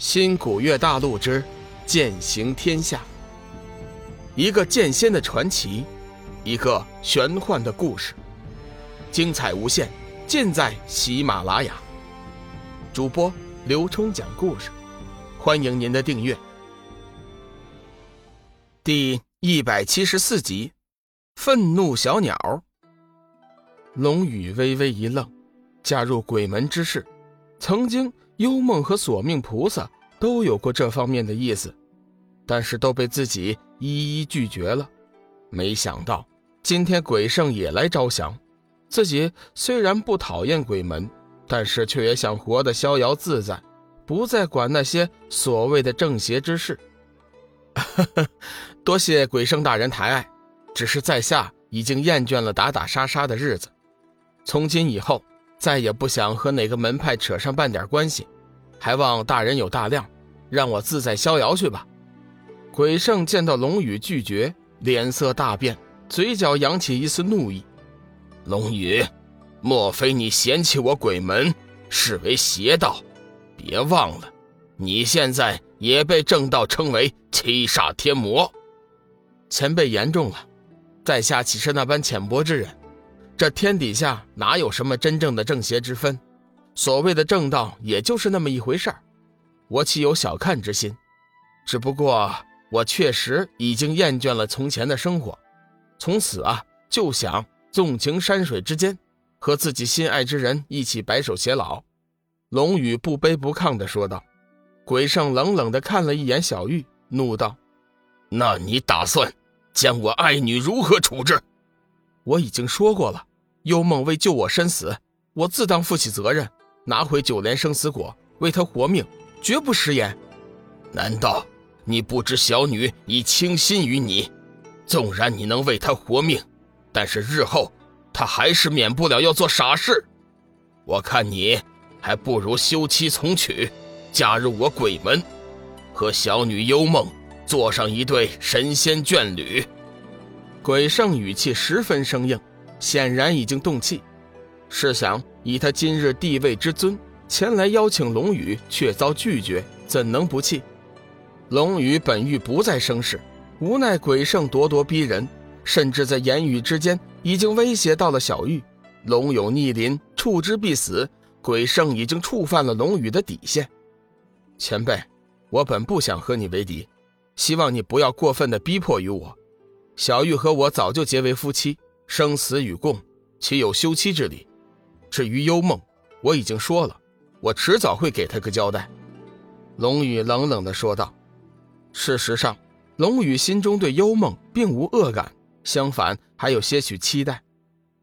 新古月大陆之剑行天下，一个剑仙的传奇，一个玄幻的故事，精彩无限，尽在喜马拉雅。主播刘冲讲故事，欢迎您的订阅。第一百七十四集，愤怒小鸟。龙宇微微一愣，加入鬼门之事，曾经。幽梦和索命菩萨都有过这方面的意思，但是都被自己一一拒绝了。没想到今天鬼圣也来招降。自己虽然不讨厌鬼门，但是却也想活得逍遥自在，不再管那些所谓的正邪之事。多谢鬼圣大人抬爱，只是在下已经厌倦了打打杀杀的日子，从今以后。再也不想和哪个门派扯上半点关系，还望大人有大量，让我自在逍遥去吧。鬼圣见到龙宇拒绝，脸色大变，嘴角扬起一丝怒意。龙宇，莫非你嫌弃我鬼门，视为邪道？别忘了，你现在也被正道称为七煞天魔。前辈言重了，在下岂是那般浅薄之人？这天底下哪有什么真正的正邪之分？所谓的正道，也就是那么一回事儿。我岂有小看之心？只不过我确实已经厌倦了从前的生活，从此啊，就想纵情山水之间，和自己心爱之人一起白首偕老。龙宇不卑不亢地说道。鬼圣冷冷地看了一眼小玉，怒道：“那你打算将我爱女如何处置？”我已经说过了。幽梦为救我身死，我自当负起责任，拿回九莲生死果，为她活命，绝不食言。难道你不知小女已倾心于你？纵然你能为她活命，但是日后她还是免不了要做傻事。我看你还不如休妻从娶，加入我鬼门，和小女幽梦做上一对神仙眷侣。鬼圣语气十分生硬。显然已经动气，试想以他今日地位之尊，前来邀请龙宇，却遭拒绝，怎能不气？龙宇本欲不再生事，无奈鬼圣咄咄逼人，甚至在言语之间已经威胁到了小玉。龙有逆鳞，触之必死。鬼圣已经触犯了龙宇的底线。前辈，我本不想和你为敌，希望你不要过分的逼迫于我。小玉和我早就结为夫妻。生死与共，岂有休妻之理？至于幽梦，我已经说了，我迟早会给他个交代。”龙宇冷冷地说道。事实上，龙宇心中对幽梦并无恶感，相反还有些许期待。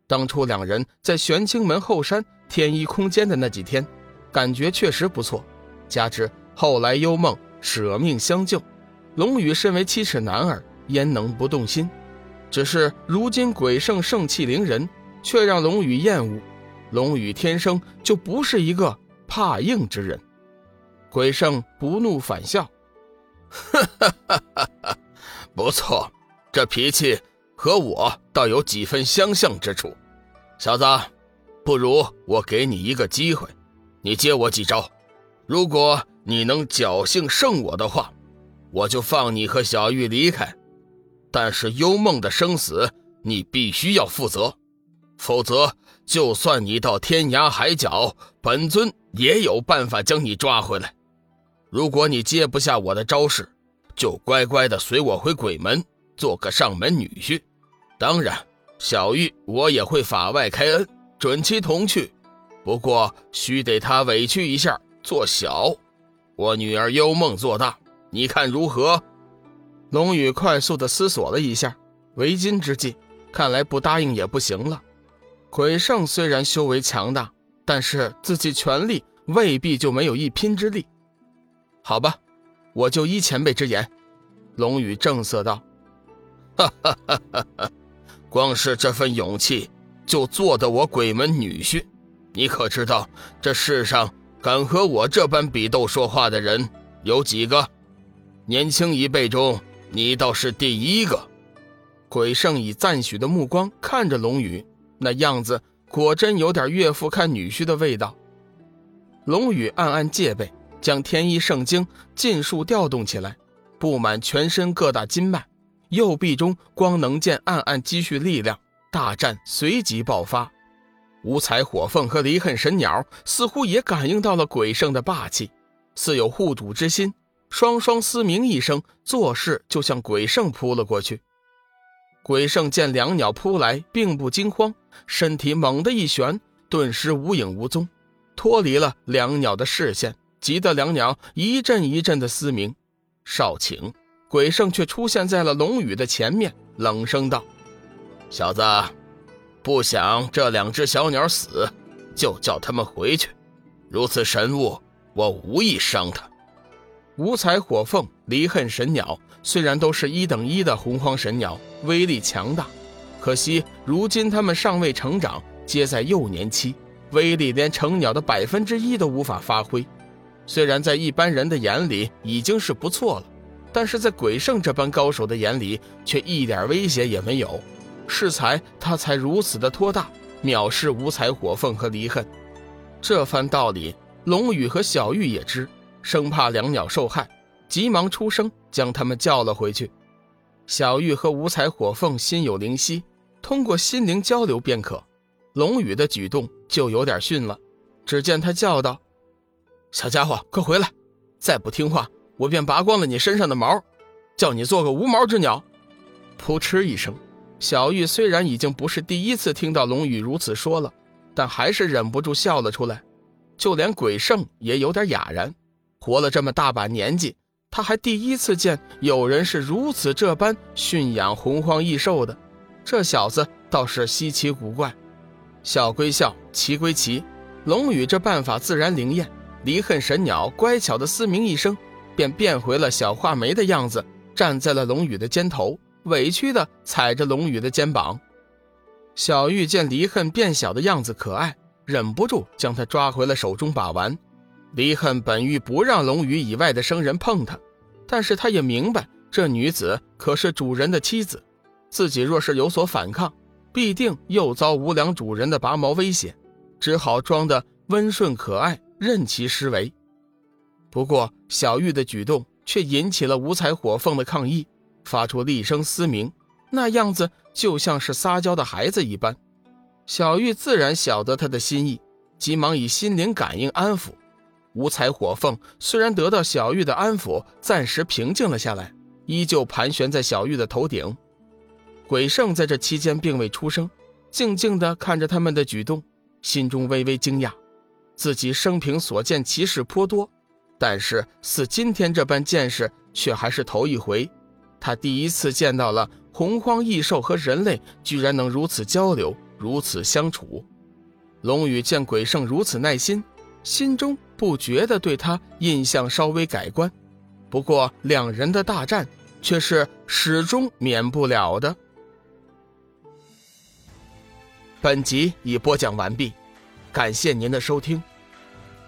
当初两人在玄清门后山天一空间的那几天，感觉确实不错。加之后来幽梦舍命相救，龙宇身为七尺男儿，焉能不动心？只是如今鬼圣盛气凌人，却让龙宇厌恶。龙宇天生就不是一个怕硬之人。鬼圣不怒反笑：“哈哈哈哈哈，不错，这脾气和我倒有几分相像之处。小子，不如我给你一个机会，你接我几招。如果你能侥幸胜我的话，我就放你和小玉离开。”但是幽梦的生死，你必须要负责，否则就算你到天涯海角，本尊也有办法将你抓回来。如果你接不下我的招式，就乖乖的随我回鬼门，做个上门女婿。当然，小玉我也会法外开恩，准其同去。不过须得他委屈一下，做小，我女儿幽梦做大，你看如何？龙宇快速的思索了一下，为今之计，看来不答应也不行了。鬼圣虽然修为强大，但是自己全力未必就没有一拼之力。好吧，我就依前辈之言。龙宇正色道：“哈哈哈哈哈！光是这份勇气，就做得我鬼门女婿。你可知道，这世上敢和我这般比斗说话的人有几个？年轻一辈中。”你倒是第一个，鬼圣以赞许的目光看着龙宇，那样子果真有点岳父看女婿的味道。龙宇暗暗戒备，将天一圣经尽数调动起来，布满全身各大经脉，右臂中光能剑暗暗积蓄力量，大战随即爆发。五彩火凤和离恨神鸟似乎也感应到了鬼圣的霸气，似有护主之心，双双嘶鸣一声，作势就向鬼圣扑了过去。鬼圣见两鸟扑来，并不惊慌，身体猛地一旋，顿时无影无踪，脱离了两鸟的视线，急得两鸟一阵一阵的嘶鸣。少顷，鬼圣却出现在了龙宇的前面，冷声道：“小子。”不想这两只小鸟死，就叫他们回去。如此神物，我无意伤它。五彩火凤、离恨神鸟虽然都是一等一的洪荒神鸟，威力强大，可惜如今它们尚未成长，皆在幼年期，威力连成鸟的百分之一都无法发挥。虽然在一般人的眼里已经是不错了，但是在鬼圣这般高手的眼里，却一点威胁也没有。适才他才如此的托大，藐视五彩火凤和离恨。这番道理，龙宇和小玉也知，生怕两鸟受害，急忙出声将他们叫了回去。小玉和五彩火凤心有灵犀，通过心灵交流便可。龙宇的举动就有点逊了，只见他叫道：“小家伙，快回来！再不听话，我便拔光了你身上的毛，叫你做个无毛之鸟！”扑哧一声。小玉虽然已经不是第一次听到龙宇如此说了，但还是忍不住笑了出来。就连鬼圣也有点哑然，活了这么大把年纪，他还第一次见有人是如此这般驯养洪荒异兽的。这小子倒是稀奇古怪。笑归笑，奇归奇，龙宇这办法自然灵验。离恨神鸟乖巧的嘶鸣一声，便变回了小画眉的样子，站在了龙宇的肩头。委屈地踩着龙宇的肩膀，小玉见离恨变小的样子可爱，忍不住将他抓回了手中把玩。离恨本欲不让龙宇以外的生人碰他，但是他也明白这女子可是主人的妻子，自己若是有所反抗，必定又遭无良主人的拔毛威胁，只好装得温顺可爱，任其施为。不过小玉的举动却引起了五彩火凤的抗议。发出厉声嘶鸣，那样子就像是撒娇的孩子一般。小玉自然晓得他的心意，急忙以心灵感应安抚。五彩火凤虽然得到小玉的安抚，暂时平静了下来，依旧盘旋在小玉的头顶。鬼圣在这期间并未出声，静静地看着他们的举动，心中微微惊讶。自己生平所见奇事颇多，但是似今天这般见识却还是头一回。他第一次见到了洪荒异兽和人类居然能如此交流，如此相处。龙宇见鬼圣如此耐心，心中不觉得对他印象稍微改观。不过两人的大战却是始终免不了的。本集已播讲完毕，感谢您的收听。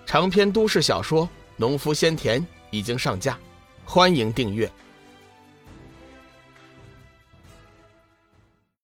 长篇都市小说《农夫先田》已经上架，欢迎订阅。